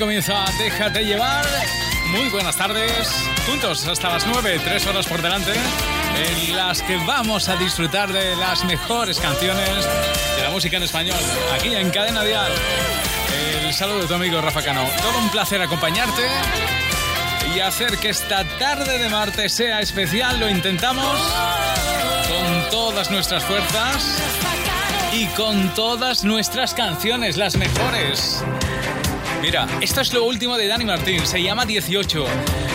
Comienza Déjate llevar. Muy buenas tardes. Juntos hasta las 9, tres horas por delante, en las que vamos a disfrutar de las mejores canciones de la música en español, aquí en Cadena Dial. El saludo de tu amigo Rafa Cano. Todo un placer acompañarte y hacer que esta tarde de martes sea especial. Lo intentamos con todas nuestras fuerzas y con todas nuestras canciones, las mejores. Mira, esto es lo último de Dani Martín, se llama 18.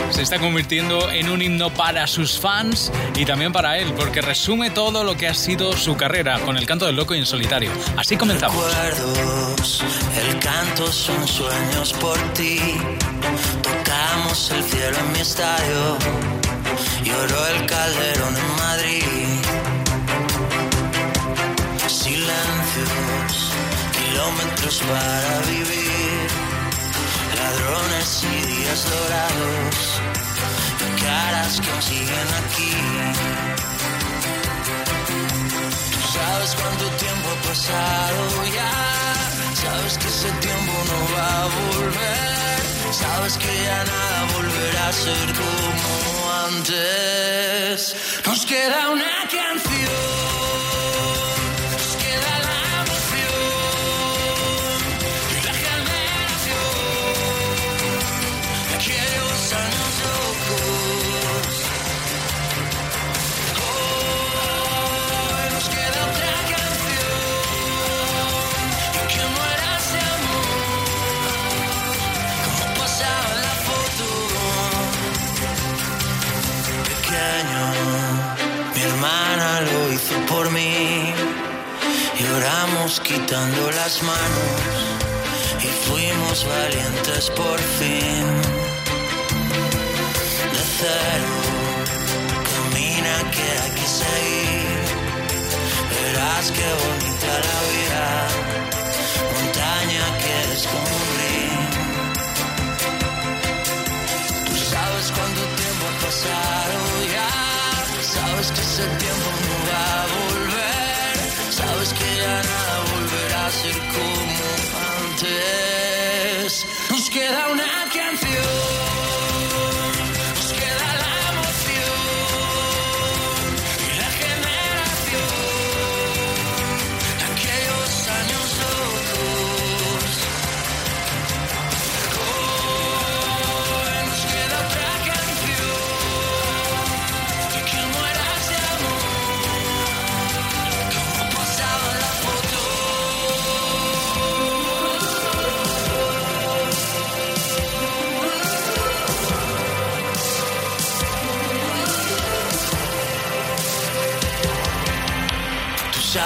Se está convirtiendo en un himno para sus fans y también para él, porque resume todo lo que ha sido su carrera con el canto del loco y en solitario. Así comenzamos. Recuerdos, el canto son sueños por ti. Tocamos el cielo en mi estadio, lloró el calderón en Madrid. Silencios, kilómetros para vivir ladrones y días dorados, caras que siguen aquí. Tú sabes cuánto tiempo ha pasado ya, sabes que ese tiempo no va a volver, sabes que ya nada volverá a ser como antes. Nos queda una canción. Valientes por fin. De cero, camina que hay que seguir. Verás qué bonita la vida, montaña que descubrir.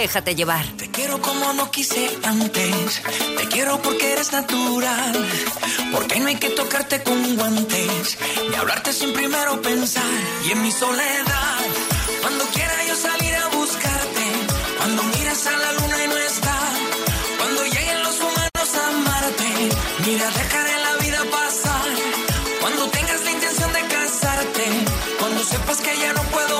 Déjate llevar. Te quiero como no quise antes. Te quiero porque eres natural. Porque no hay que tocarte con guantes. Ni hablarte sin primero pensar. Y en mi soledad, cuando quiera yo salir a buscarte. Cuando miras a la luna y no está. Cuando lleguen los humanos a amarte. Mira, dejaré la vida pasar. Cuando tengas la intención de casarte. Cuando sepas que ya no puedo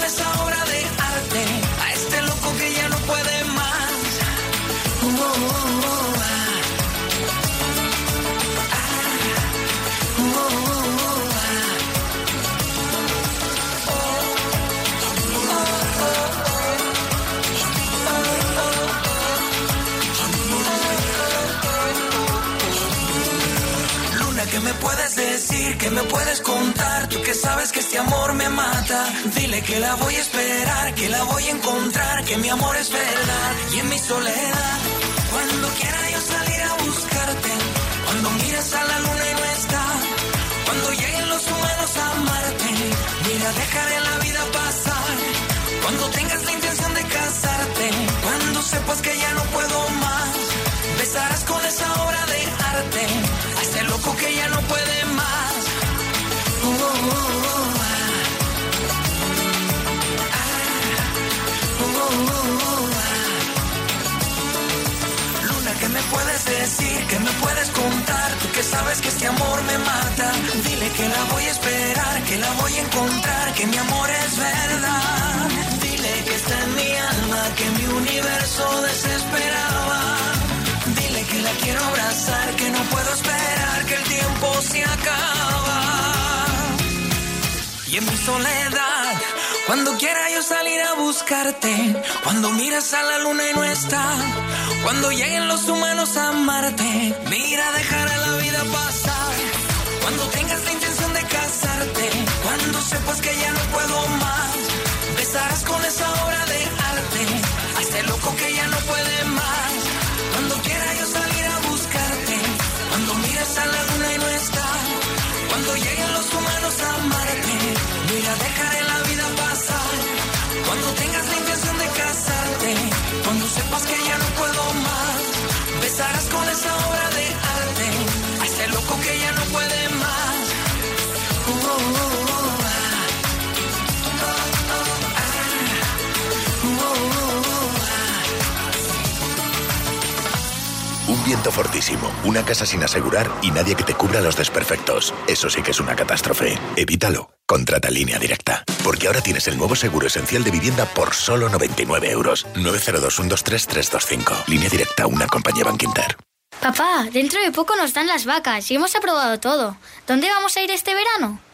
¿Qué me puedes contar? Tú que sabes que este amor me mata. Dile que la voy a esperar, que la voy a encontrar, que mi amor es verdad. Y en mi soledad, cuando quiera yo salir a buscarte, cuando mires a la luna y no está, cuando lleguen los humanos a amarte, mira, dejaré la vida pasar. Cuando tengas la intención de casarte, cuando sepas que ya no puedo más, besarás con esa obra de arte a ese loco que ya no puede más. Uh, uh, uh, ah. Ah. Luna, ¿qué me puedes decir? ¿Qué me puedes contar? Tú que sabes que este amor me mata. Dile que la voy a esperar, que la voy a encontrar, que mi amor es verdad. Que está en mi alma, que mi universo desesperaba. Dile que la quiero abrazar, que no puedo esperar, que el tiempo se acaba. Y en mi soledad, cuando quiera yo salir a buscarte, cuando miras a la luna y no está, cuando lleguen los humanos a amarte, mira, dejará la vida pasar. Fortísimo, una casa sin asegurar y nadie que te cubra los desperfectos. Eso sí que es una catástrofe. Evítalo. Contrata línea directa. Porque ahora tienes el nuevo seguro esencial de vivienda por solo 99 euros. 902 123 325. Línea directa, una compañía Bankinter. Papá, dentro de poco nos dan las vacas y hemos aprobado todo. ¿Dónde vamos a ir este verano?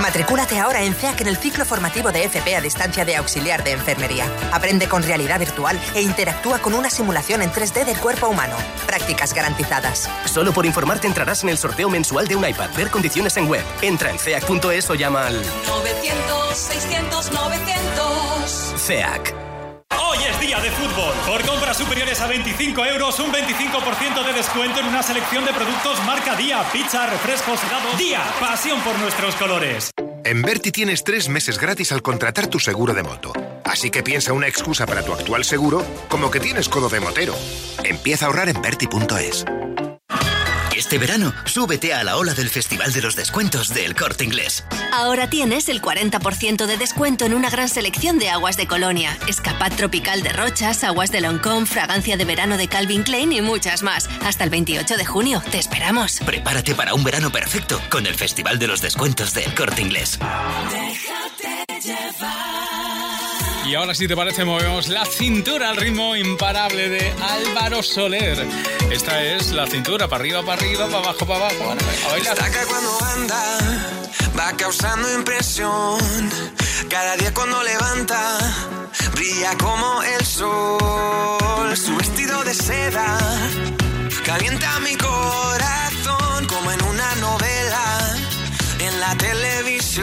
Matricúlate ahora en CEAC en el ciclo formativo de FP a distancia de auxiliar de enfermería. Aprende con realidad virtual e interactúa con una simulación en 3D del cuerpo humano. Prácticas garantizadas. Solo por informarte entrarás en el sorteo mensual de un iPad. Ver condiciones en web. Entra en ceac.es o llama al 900, 600, 900. CEAC. Hoy es día de fútbol. Por compras superiores a 25 euros, un 25% de descuento en una selección de productos marca Día, pizza, refrescos, helados. Día, pasión por nuestros colores. En Berti tienes tres meses gratis al contratar tu seguro de moto. Así que piensa una excusa para tu actual seguro como que tienes codo de motero. Empieza a ahorrar en Berti.es. Este verano, súbete a la ola del Festival de los Descuentos del Corte Inglés. Ahora tienes el 40% de descuento en una gran selección de aguas de Colonia, escapad tropical de Rochas, aguas de Loncón, fragancia de verano de Calvin Klein y muchas más. Hasta el 28 de junio. Te esperamos. Prepárate para un verano perfecto con el Festival de los Descuentos del Corte Inglés. Y ahora, si te parece, movemos la cintura al ritmo imparable de Álvaro Soler. Esta es la cintura, para arriba, para arriba, para abajo, para abajo. A bailar. Destaca cuando anda, va causando impresión. Cada día cuando levanta, brilla como el sol. Su vestido de seda calienta mi corazón como en una novela. Si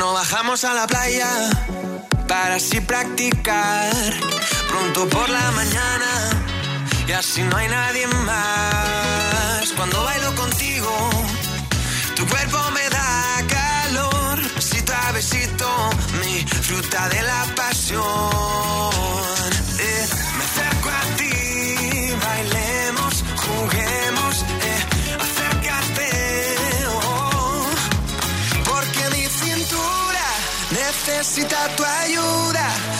no bajamos a la playa para así practicar pronto por la mañana y así no hay nadie más. Cuando bailo contigo, tu cuerpo me da calor, besito besito, mi fruta de la pasión. necesita tu ayuda.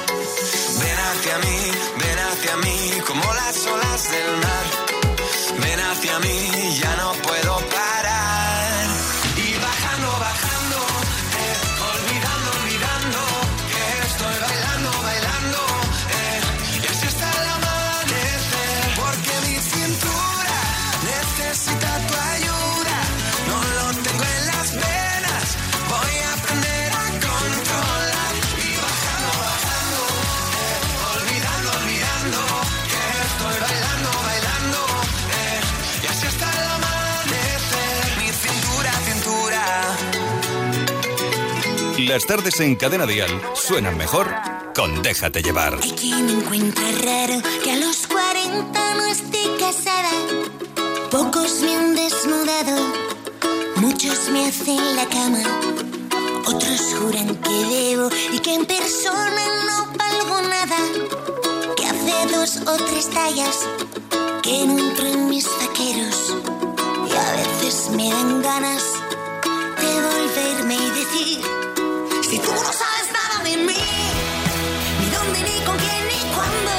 Las tardes en Cadena Dial suenan mejor con Déjate Llevar. Es encuentra raro que a los 40 no esté casada. Pocos me han desnudado, muchos me hacen la cama. Otros juran que debo y que en persona no valgo nada. Que hace dos o tres tallas que no entro en mis vaqueros. Y a veces me dan ganas de volverme y decir no sabes nada de mí, ni dónde, ni con quién, ni cuándo.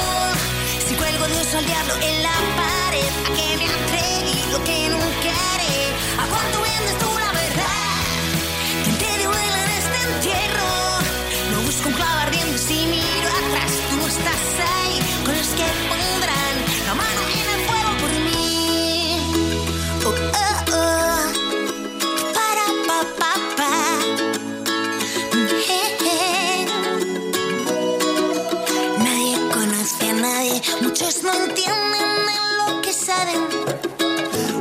Si cuelgo Dios al diablo en la pared, ¿a qué me atreví? Lo que nunca haré, ¿a cuánto vendes tú no entienden de lo que saben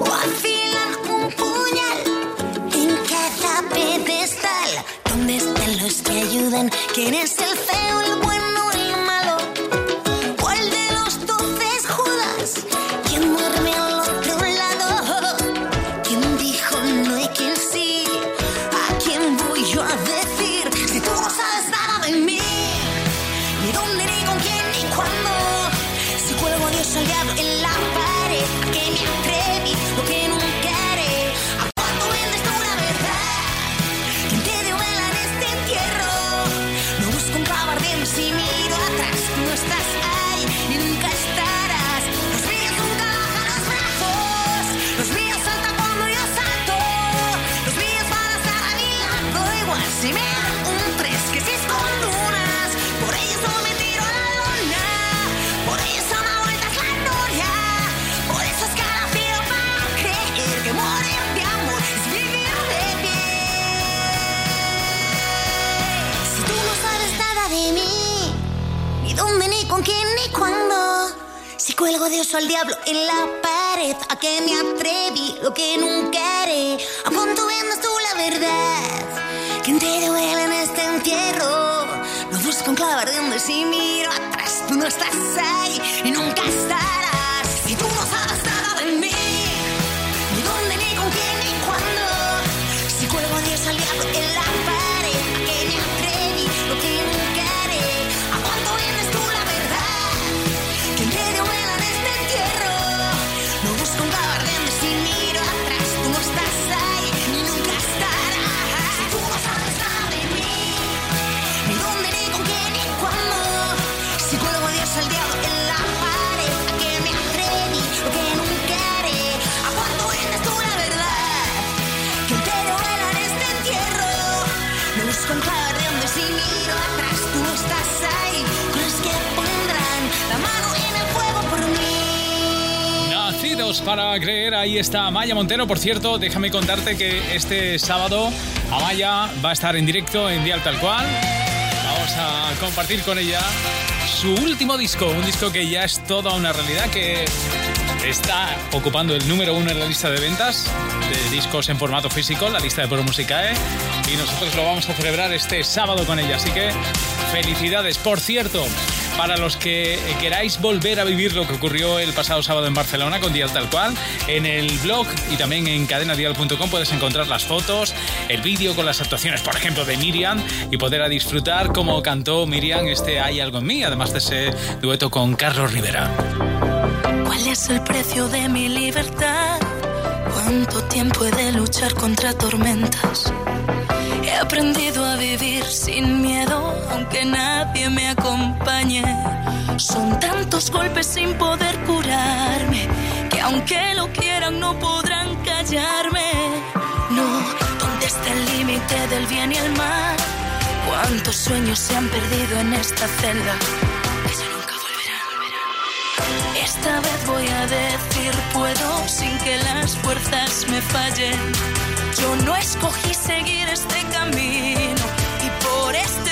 o afilan un puñal en cada pedestal. ¿Dónde están los que ayudan? ¿Quiénes cuelgo Dios o al diablo en la pared, a que me atreví, lo que nunca haré. ¿A cuánto vendas tú la verdad? ¿Quién te duele en este entierro? Lo busco en clavar de donde si miro atrás, tú no estás ahí y nunca estarás. Para creer, ahí está Amaya Montero. Por cierto, déjame contarte que este sábado Amaya va a estar en directo en Dial Tal Cual. Vamos a compartir con ella su último disco, un disco que ya es toda una realidad, que está ocupando el número uno en la lista de ventas de discos en formato físico, la lista de Pro Musicae, y nosotros lo vamos a celebrar este sábado con ella. Así que felicidades. Por cierto, para los que queráis volver a vivir lo que ocurrió el pasado sábado en Barcelona con Dial Tal Cual, en el blog y también en cadenadial.com puedes encontrar las fotos, el vídeo con las actuaciones, por ejemplo, de Miriam y poder a disfrutar cómo cantó Miriam este Hay algo en mí, además de ese dueto con Carlos Rivera. ¿Cuál es el precio de mi libertad? ¿Cuánto tiempo he de luchar contra tormentas? He aprendido a vivir sin miedo, aunque nadie me acompañe. Son tantos golpes sin poder curarme, que aunque lo quieran no podrán callarme. No, ¿dónde está el límite del bien y el mal? ¿Cuántos sueños se han perdido en esta celda? Que nunca volverán. Esta vez voy a decir puedo sin que las fuerzas me fallen. Yo no escogí seguir este camino y por este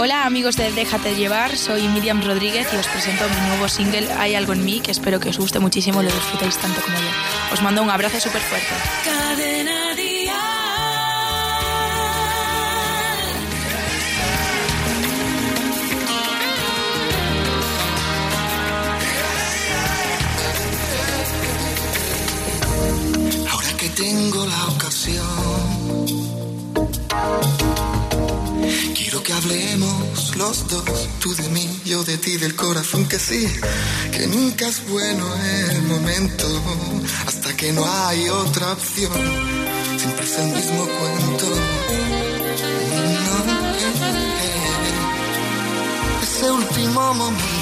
Hola amigos de Déjate llevar, soy Miriam Rodríguez y os presento mi nuevo single Hay algo en mí que espero que os guste muchísimo y lo disfrutéis tanto como yo. Os mando un abrazo súper fuerte. Ahora que tengo la ocasión, que hablemos los dos, tú de mí, yo de ti, del corazón que sí, que nunca es bueno el momento, hasta que no hay otra opción, siempre es el mismo cuento. No, eh, ese último momento.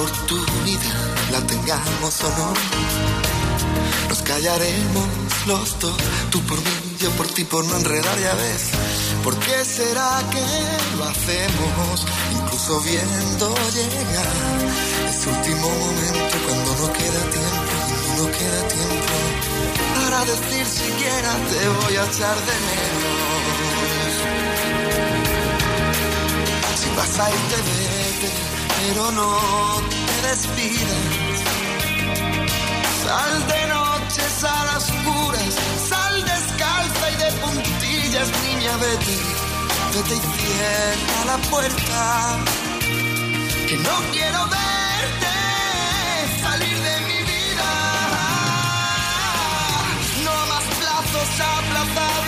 Oportunidad, la tengamos o no. Nos callaremos los dos, tú por mí, yo por ti, por no enredar, ya ves. ¿Por qué será que lo hacemos, incluso viendo llegar ese último momento cuando no queda tiempo, cuando no queda tiempo para decir siquiera te voy a echar de menos? Si vas a irte, vete, pero no te despidas. Sal de noches a las oscuras, sal descalza y de puntillas, niña, vete, vete y cierra la puerta. Que no quiero verte salir de mi vida. No más plazos aplazables,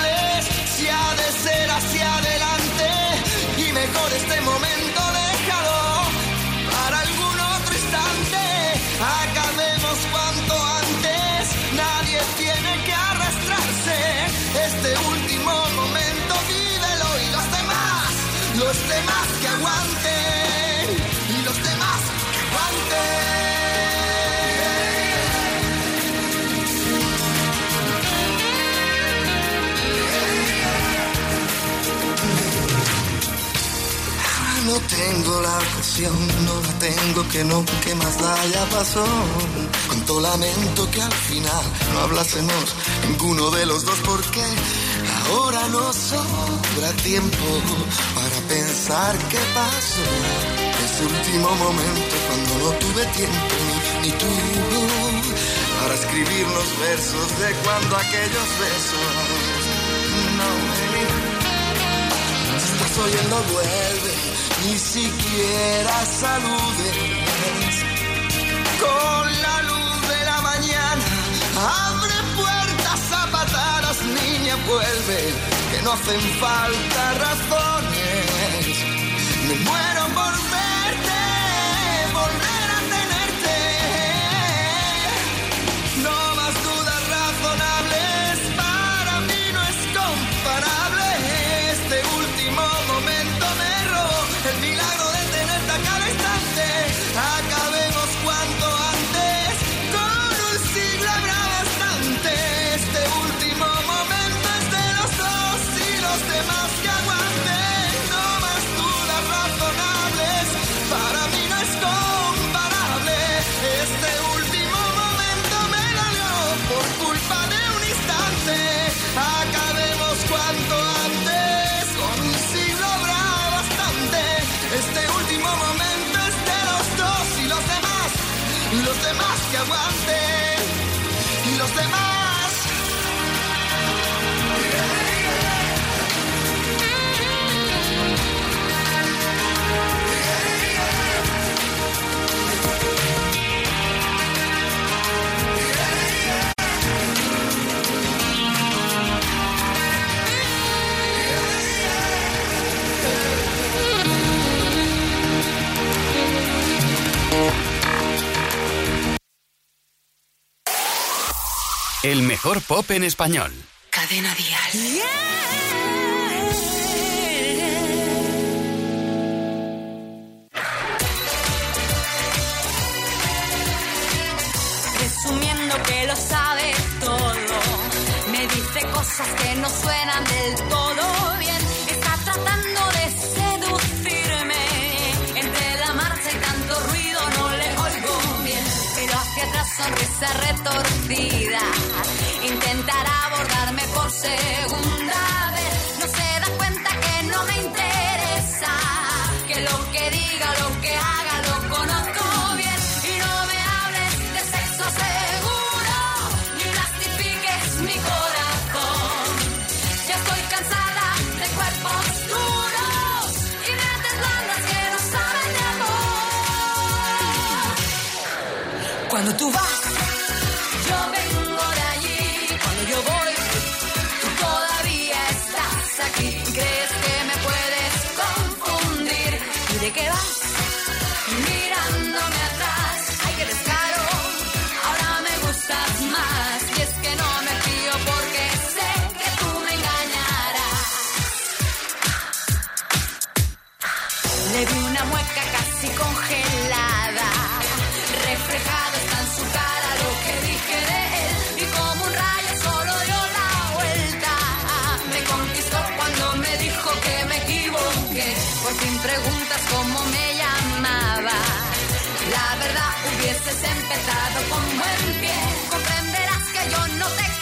tengo la ocasión, no la tengo que no, que más da ya pasó. Cuánto lamento que al final no hablásemos ninguno de los dos porque ahora no sobra tiempo para pensar qué pasó. Ese último momento cuando no tuve tiempo ni, ni tú para escribir los versos de cuando aquellos besos no me si estás oyendo vuelve, ni siquiera saludes. Con la luz de la mañana, abre puertas a patadas, niña, vuelve, que no hacen falta razones. Me muero por pop en español. Cadena Dial. Presumiendo que lo sabe todo. Me dice cosas que no suenan del todo bien. Está tratando de seducirme. Entre la marcha y tanto ruido. sonrisa retorcida. Intentará abordarme por segunda vez. No se da cuenta que no me interesa. Que lo que diga, lo que haga, lo conozco bien. Y no me hables de sexo seguro, ni plastifiques mi corazón. Ya estoy cansada de cuerpos duros y mentes blandas que no saben de amor. Cuando tú vas, cómo me llamaba. La verdad hubieses empezado con buen pie. Comprenderás que yo no te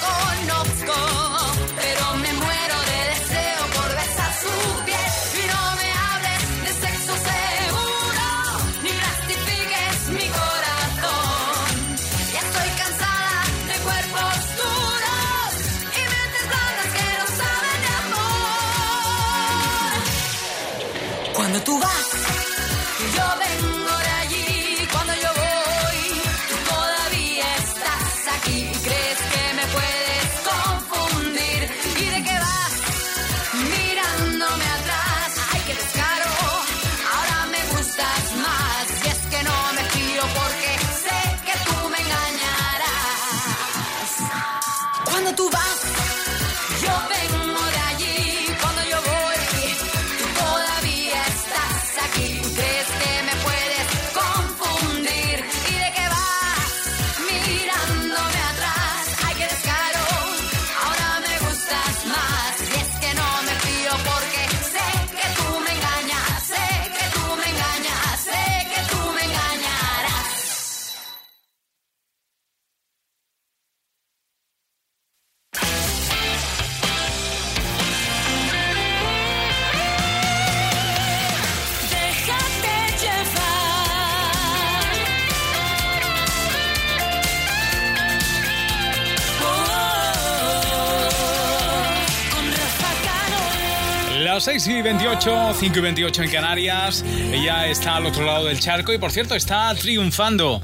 6 y 28, 5 y 28 en Canarias. Ella está al otro lado del charco y, por cierto, está triunfando.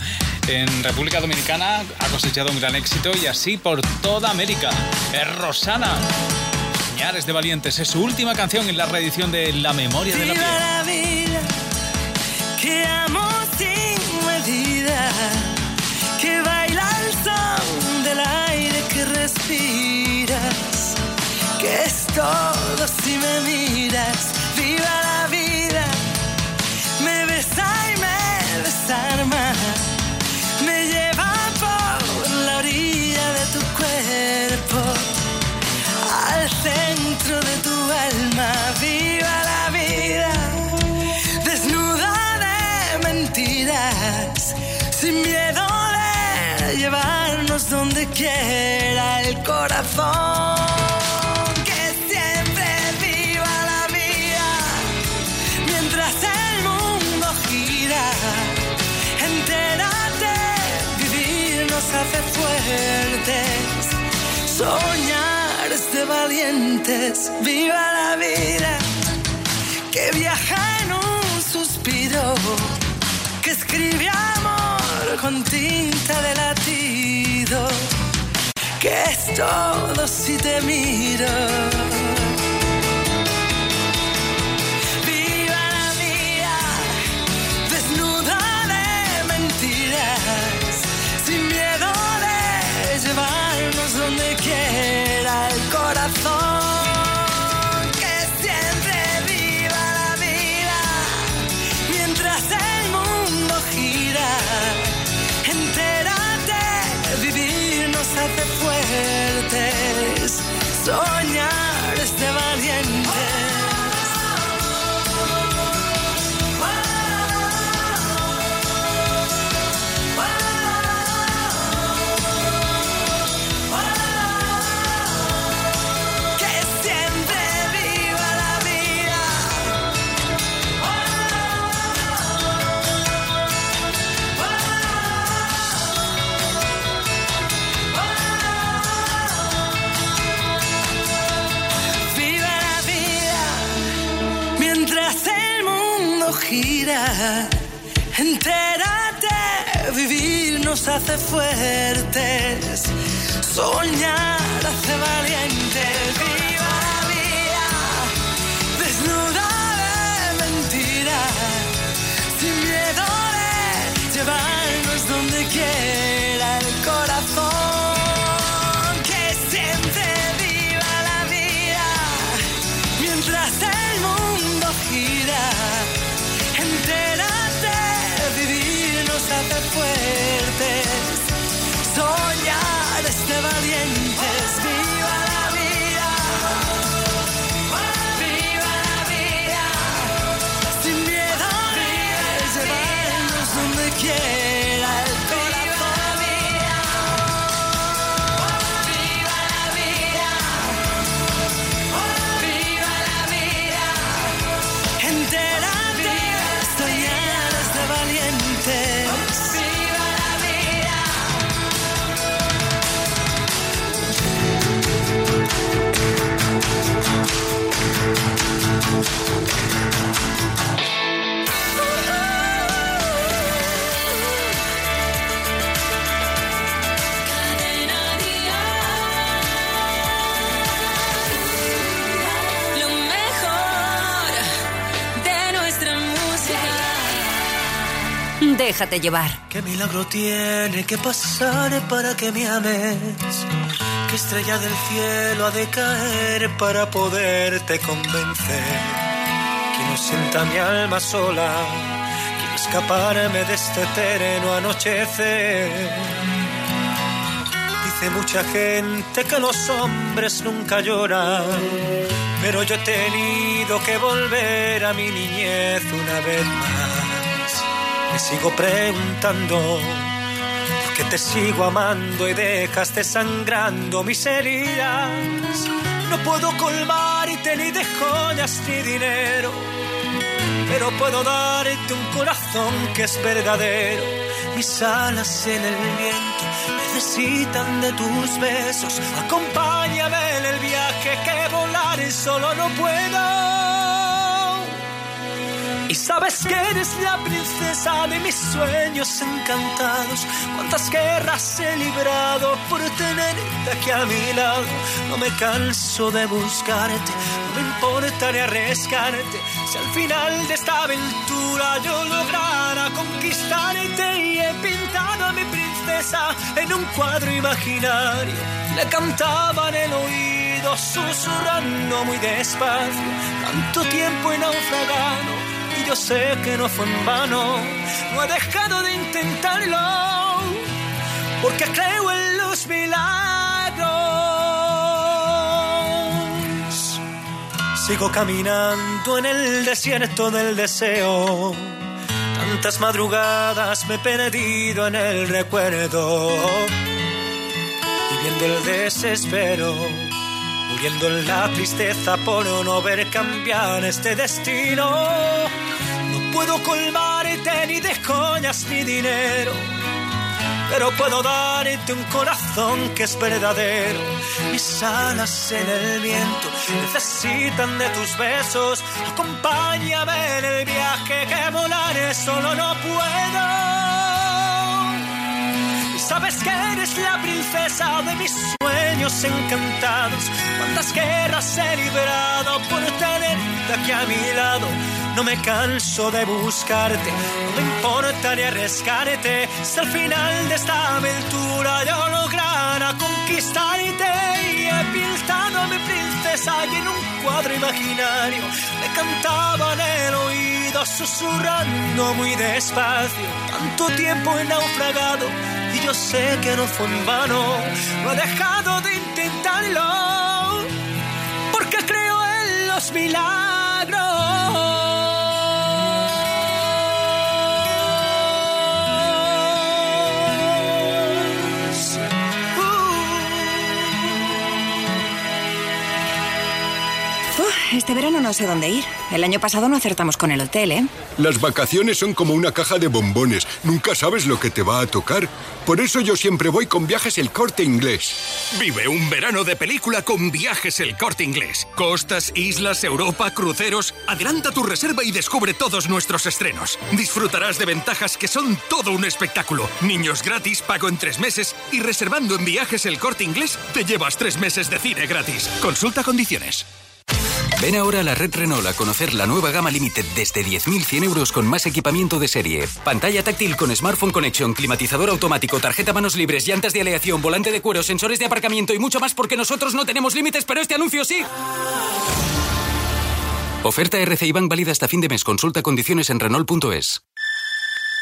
En República Dominicana ha cosechado un gran éxito y así por toda América. Es Rosana. Señales de Valientes es su última canción en la reedición de La Memoria de la Piel. la vida, que amo sin medida, que baila todo si me miras. Viva la vida, me besa y me desarma, me lleva por la orilla de tu cuerpo al centro de tu alma. Viva la vida, desnuda de mentiras, sin miedo de llevarnos donde quiera el corazón. Soñar de valientes, viva la vida, que viaja en un suspiro, que escribe amor con tinta de latido, que es todo si te miro. Hace fuertes. Soñar hace valientes. Viva la vida, desnuda de mentira. Sin miedo de llevarnos donde quiera Déjate llevar. ¿Qué milagro tiene que pasar para que me ames? ¿Qué estrella del cielo ha de caer para poderte convencer? Quiero sienta mi alma sola, quiero escaparme de este eterno anochecer. Dice mucha gente que los hombres nunca lloran, pero yo he tenido que volver a mi niñez una vez más. Me sigo preguntando por qué te sigo amando y dejaste sangrando mis heridas. No puedo colmarte ni de joyas ni dinero, pero puedo darte un corazón que es verdadero. Mis alas en el viento necesitan de tus besos. Acompáñame en el viaje que volar solo no puedo. Y sabes que eres la princesa de mis sueños encantados. Cuántas guerras he librado por tenerte aquí a mi lado. No me canso de buscarte, no me importa ni arriesgarte. Si al final de esta aventura yo lograra conquistarte y he pintado a mi princesa en un cuadro imaginario. Le cantaba en el oído, susurrando muy despacio. Tanto tiempo he naufragado yo sé que no fue en vano. No he dejado de intentarlo porque creo en los milagros. Sigo caminando en el desierto del deseo. Tantas madrugadas me he perdido en el recuerdo. Viviendo el desespero, muriendo en la tristeza por no ver cambiar este destino. Puedo colmarte ni de joyas ni dinero, pero puedo darte un corazón que es verdadero. Mis alas en el viento necesitan de tus besos. Acompáñame en el viaje que volaré solo no puedo. Sabes que eres la princesa de mis sueños encantados. Cuántas guerras he librado por tenerte aquí a mi lado. No me canso de buscarte, no me importa ni arriesgarte. Si al final de esta aventura yo lograra conquistarte y he pintado a mi princesa en un cuadro imaginario me cantaba en el oído susurrando muy despacio. Tanto tiempo he naufragado y yo sé que no fue en vano. No he dejado de intentarlo porque creo en los milagros. Este verano no sé dónde ir. El año pasado no acertamos con el hotel, ¿eh? Las vacaciones son como una caja de bombones. Nunca sabes lo que te va a tocar. Por eso yo siempre voy con viajes el corte inglés. Vive un verano de película con viajes el corte inglés. Costas, islas, Europa, cruceros. Adelanta tu reserva y descubre todos nuestros estrenos. Disfrutarás de ventajas que son todo un espectáculo. Niños gratis, pago en tres meses y reservando en viajes el corte inglés te llevas tres meses de cine gratis. Consulta condiciones. Ven ahora a la red Renault a conocer la nueva gama Limited desde 10.100 euros con más equipamiento de serie. Pantalla táctil con Smartphone Connection, climatizador automático, tarjeta manos libres, llantas de aleación, volante de cuero, sensores de aparcamiento y mucho más porque nosotros no tenemos límites, pero este anuncio sí. Oferta RCI Bank válida hasta fin de mes. Consulta condiciones en Renault.es.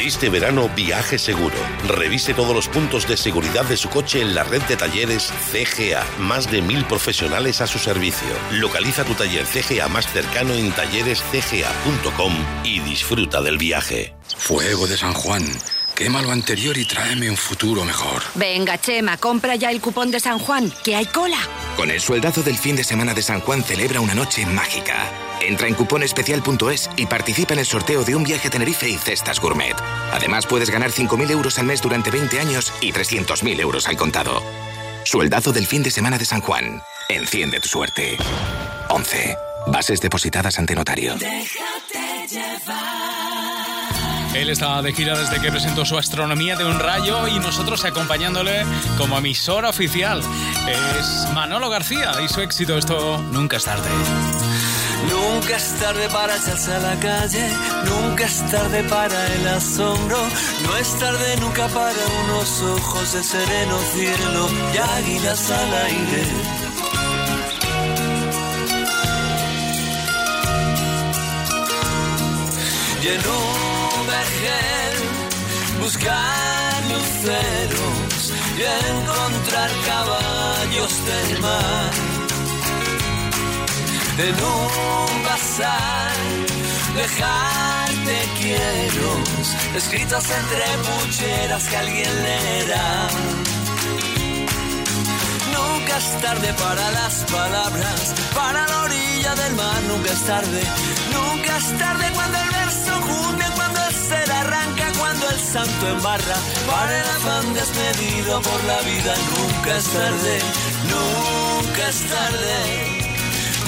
Este verano viaje seguro. Revise todos los puntos de seguridad de su coche en la red de talleres CGA. Más de mil profesionales a su servicio. Localiza tu taller CGA más cercano en tallerescga.com y disfruta del viaje. Fuego de San Juan. Quema lo anterior y tráeme un futuro mejor. Venga, Chema, compra ya el cupón de San Juan, que hay cola. Con el sueldazo del fin de semana de San Juan celebra una noche mágica. Entra en cuponespecial.es y participa en el sorteo de un viaje a Tenerife y cestas gourmet. Además puedes ganar 5.000 euros al mes durante 20 años y 300.000 euros al contado. Sueldazo del fin de semana de San Juan. Enciende tu suerte. 11. Bases depositadas ante notario. Él estaba de gira desde que presentó su astronomía de un rayo y nosotros acompañándole como emisora oficial. Es Manolo García y su éxito, esto nunca es tarde. Nunca es tarde para echarse a la calle, nunca es tarde para el asombro, no es tarde nunca para unos ojos de sereno cielo y águilas al aire. Buscar luceros y encontrar caballos del mar en un bazar, dejarte quiero, escritas entre pucheras que alguien leerá. Nunca es tarde para las palabras, para la orilla del mar, nunca es tarde. Nunca es tarde cuando el verso junte, ser arranca, cuando el santo embarra. Para el afán desmedido por la vida, nunca es tarde, nunca es tarde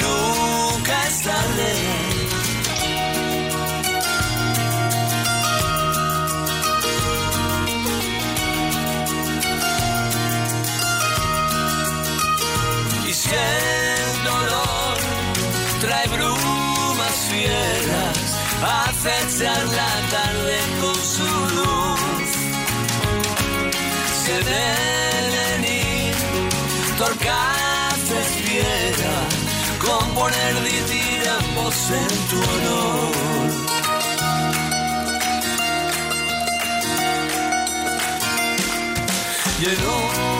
nunca es tarde. Si el dolor trae brumas fieras, acechar la Se deben ir torcaces fieras componer diramos en tu honor. Y en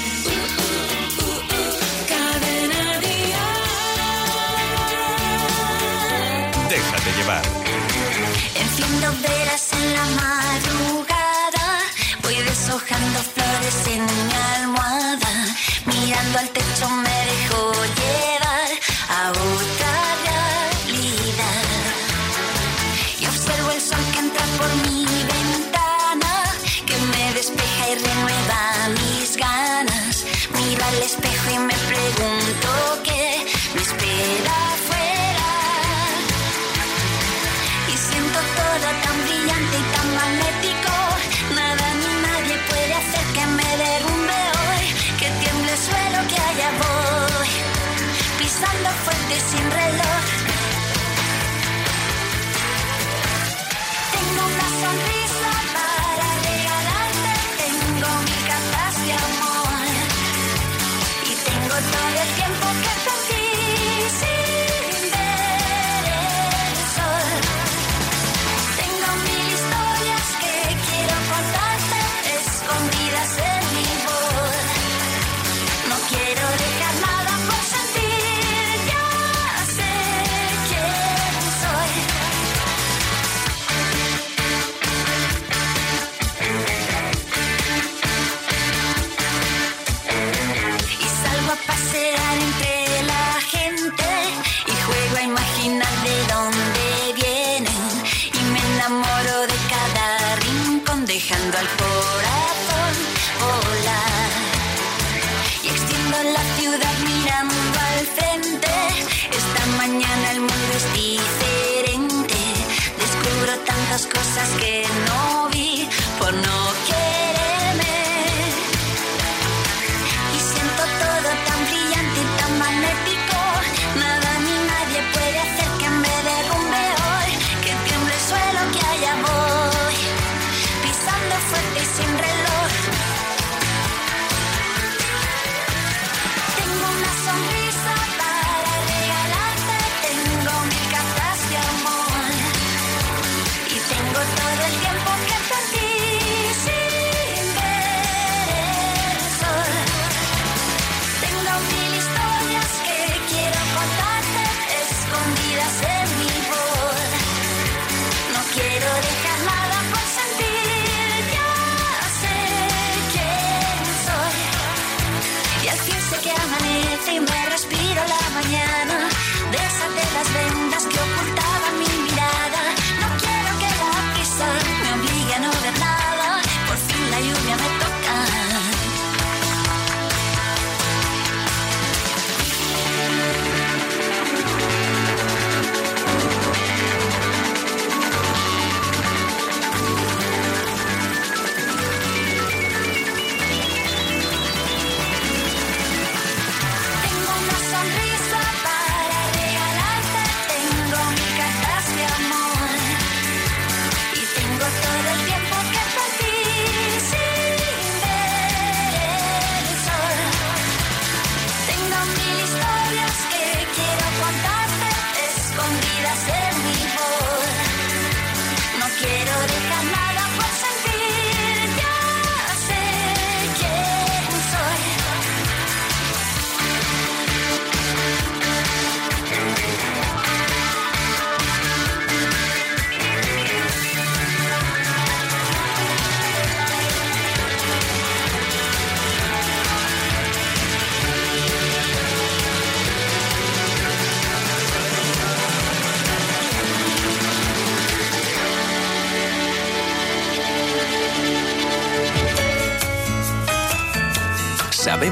Déjate llevar. Enciendo velas en la madrugada, voy deshojando flores en mi almohada, mirando al techo me dejo llevar a otra realidad. Y observo el sol que entra por mi ventana, que me despeja y renueva mis ganas. Miro al espejo y me tengo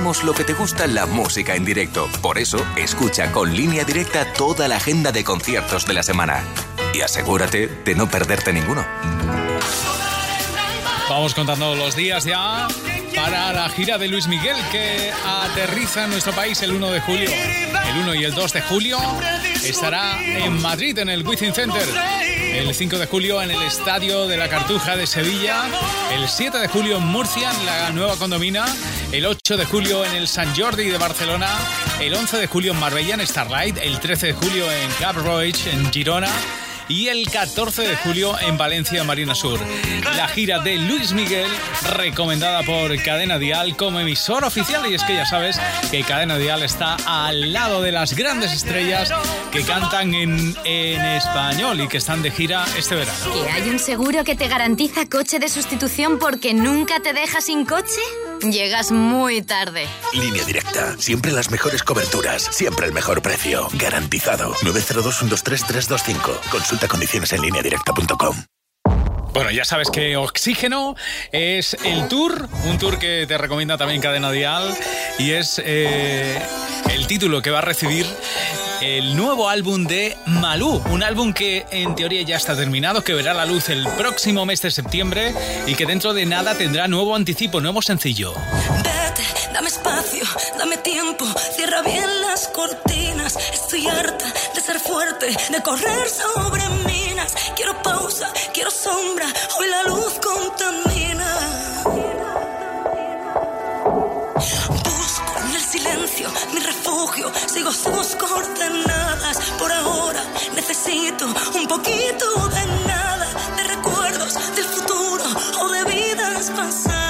Lo que te gusta la música en directo. Por eso, escucha con línea directa toda la agenda de conciertos de la semana. Y asegúrate de no perderte ninguno. Vamos contando los días ya para la gira de Luis Miguel que aterriza en nuestro país el 1 de julio. El 1 y el 2 de julio estará en Madrid en el Wizzing Center. El 5 de julio en el Estadio de la Cartuja de Sevilla. El 7 de julio en Murcia en la nueva condomina. El 8 de julio en el San Jordi de Barcelona. El 11 de julio en Marbella en Starlight. El 13 de julio en Cap Roig en Girona y el 14 de julio en Valencia, Marina Sur. La gira de Luis Miguel, recomendada por Cadena Dial como emisor oficial. Y es que ya sabes que Cadena Dial está al lado de las grandes estrellas que cantan en, en español y que están de gira este verano. ¿Que hay un seguro que te garantiza coche de sustitución porque nunca te deja sin coche? Llegas muy tarde. Línea directa. Siempre las mejores coberturas. Siempre el mejor precio. Garantizado. 902-123-325. Consulta condiciones en línea directa.com. Bueno, ya sabes que Oxígeno es el tour, un tour que te recomienda también Cadena Dial y es eh, el título que va a recibir el nuevo álbum de Malú, un álbum que en teoría ya está terminado, que verá la luz el próximo mes de septiembre y que dentro de nada tendrá nuevo anticipo, nuevo sencillo. Vete, Dame espacio, dame tiempo, cierra bien las cortinas. Estoy harta de ser fuerte, de correr sobre minas. Quiero pausa, quiero sombra, hoy la luz contamina. Mi refugio, sigo sus coordenadas. Por ahora necesito un poquito de nada, de recuerdos del futuro o de vidas pasadas.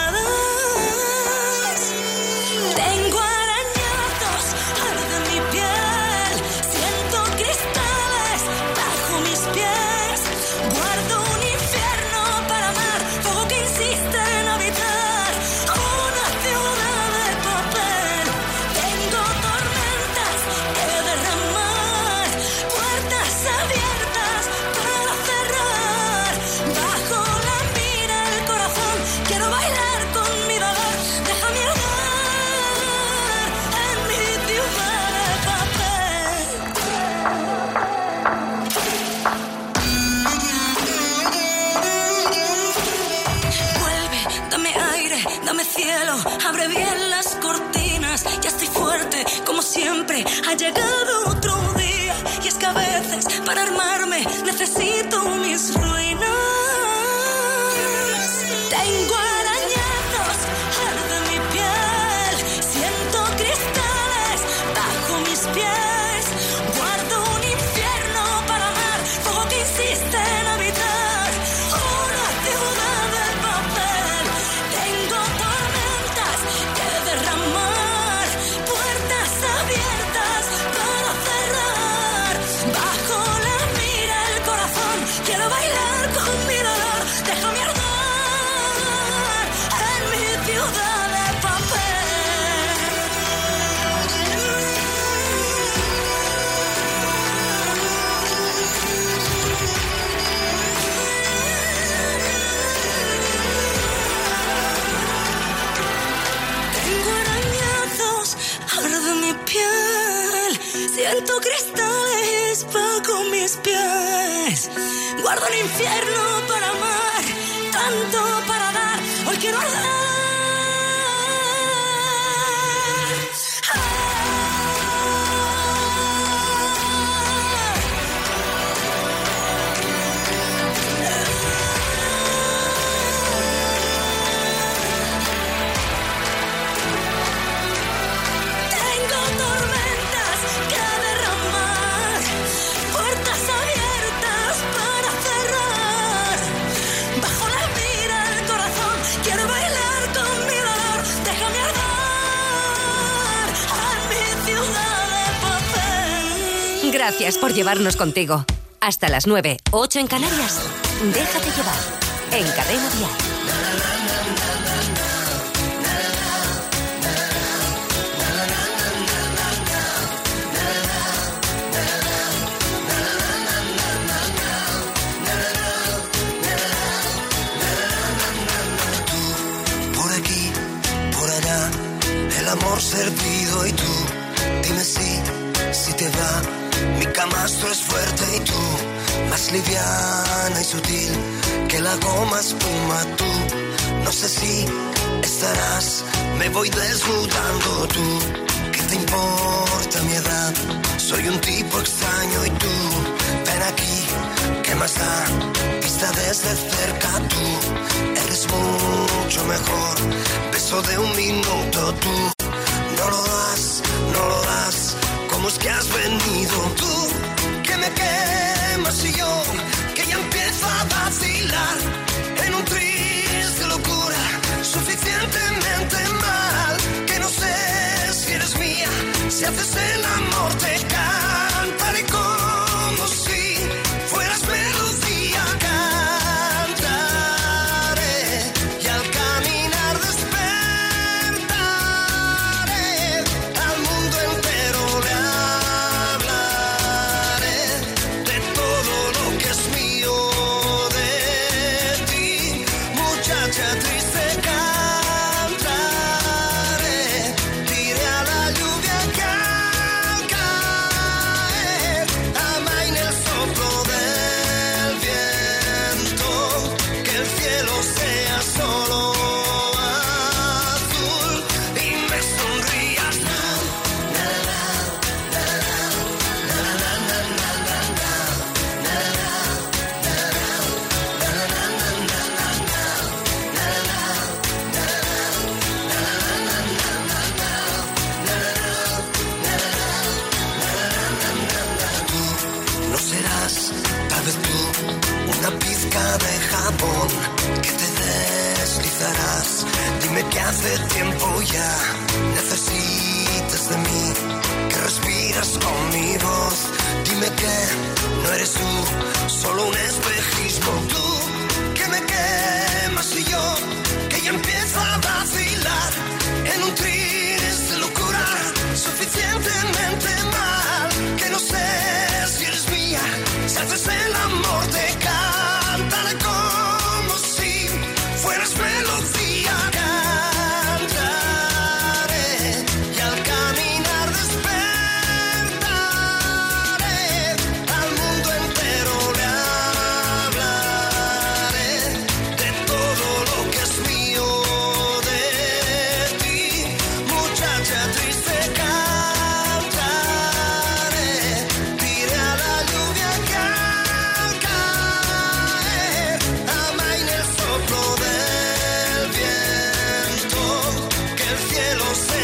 Por llevarnos contigo. Hasta las 9, 8 en Canarias. Déjate llevar. En Cadena el amor servido y tú, dime si, si te va. Mi camastro es fuerte y tú, más liviana y sutil que la goma espuma tú. No sé si estarás, me voy desnudando tú. ¿Qué te importa mi edad? Soy un tipo extraño y tú, ven aquí, ¿qué más da? Vista desde cerca tú, eres mucho mejor. Beso de un minuto tú, no lo das, no lo das. ¿Cómo es que has venido tú? Quemas yo, que ya empiezo a vacilar. En un tris de locura, suficientemente mal, que no sé si eres mía, si haces el amor te cantaré como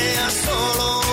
sea solo.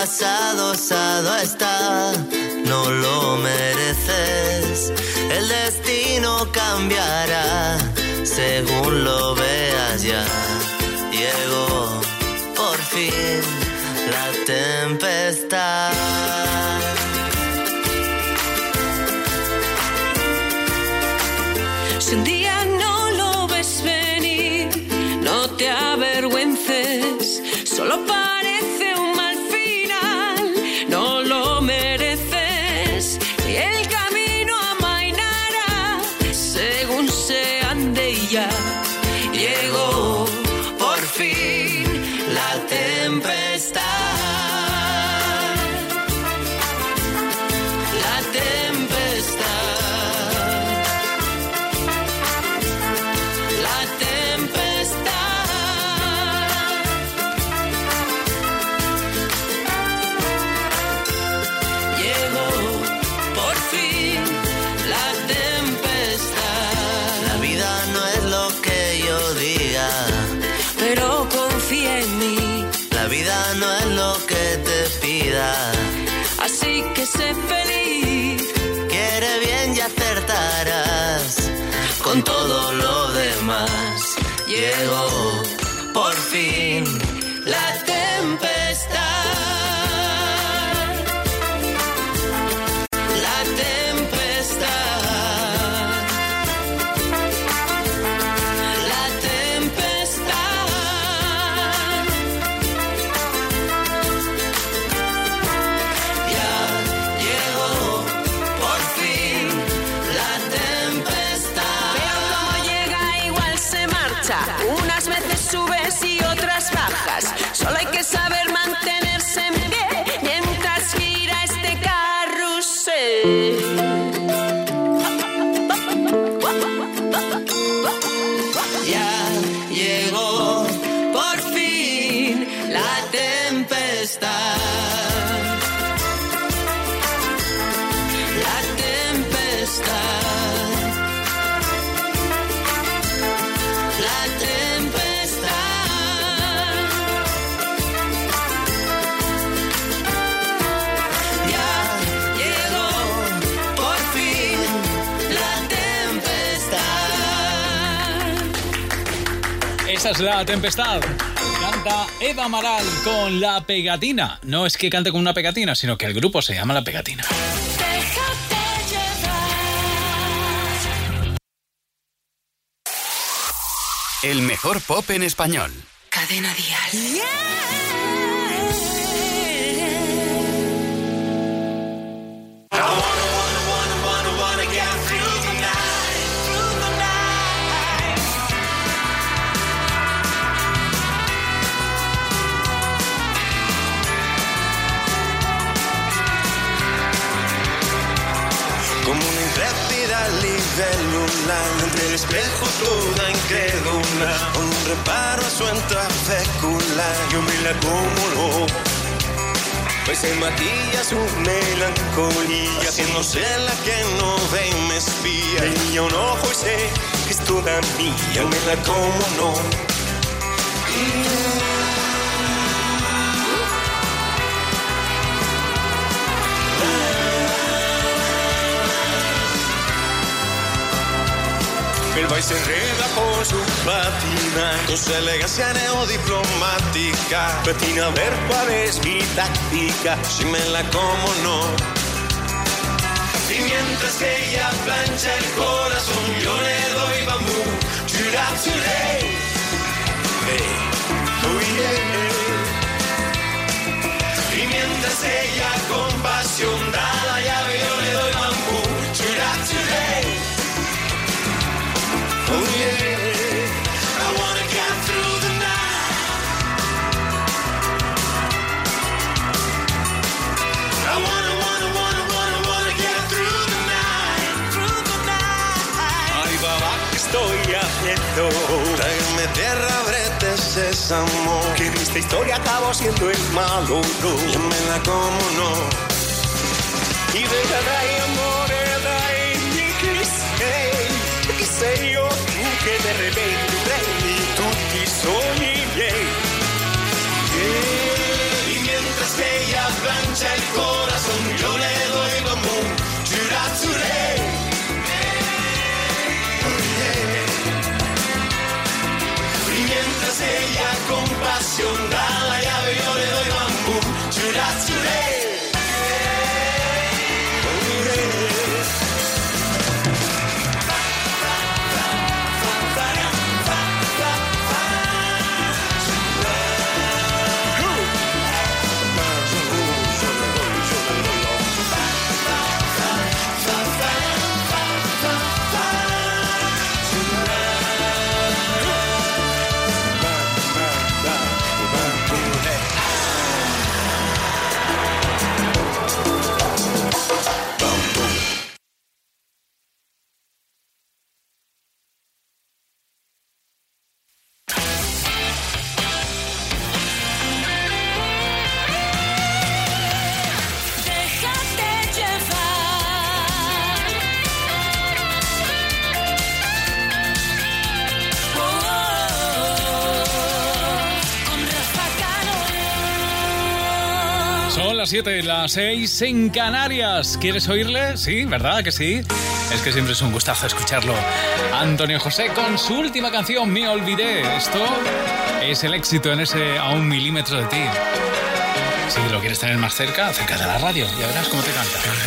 pasado, osado está, no lo mereces. El destino cambiará según lo veas ya. Llegó por fin la tempestad. La Tempestad. Canta Eva Amaral con La Pegatina. No es que cante con una pegatina, sino que el grupo se llama La Pegatina. El mejor pop en español. Cadena Díaz. Libélula entre el espejo toda incrédula con un reparo a su fécula yo me la como Pues se maquilla su melancolía Haciéndose la que no ve y me espía. Y un ojo y sé que es toda mía Me la como no El baile se enreda por su patina, con su elegancia neodiplomática. Patina a ver cuál es mi táctica, si me la como no. Y mientras ella plancha el corazón, yo le doy bambú. Chura, churé. Hey. Oh, yeah. Y mientras ella con pasión da Que en esta historia acabo siendo el malo, no. Yo me la como, no. Y deja dai amore, de repente prendi tutti i sogni. Y mientras que ella plancha el corazón, yo le las 7 y las 6 en Canarias. ¿Quieres oírle? Sí, ¿verdad que sí? Es que siempre es un gustazo escucharlo. Antonio José con su última canción, Me Olvidé. Esto es el éxito en ese a un milímetro de ti. Si lo quieres tener más cerca, acércate a la radio. Ya verás cómo te canta.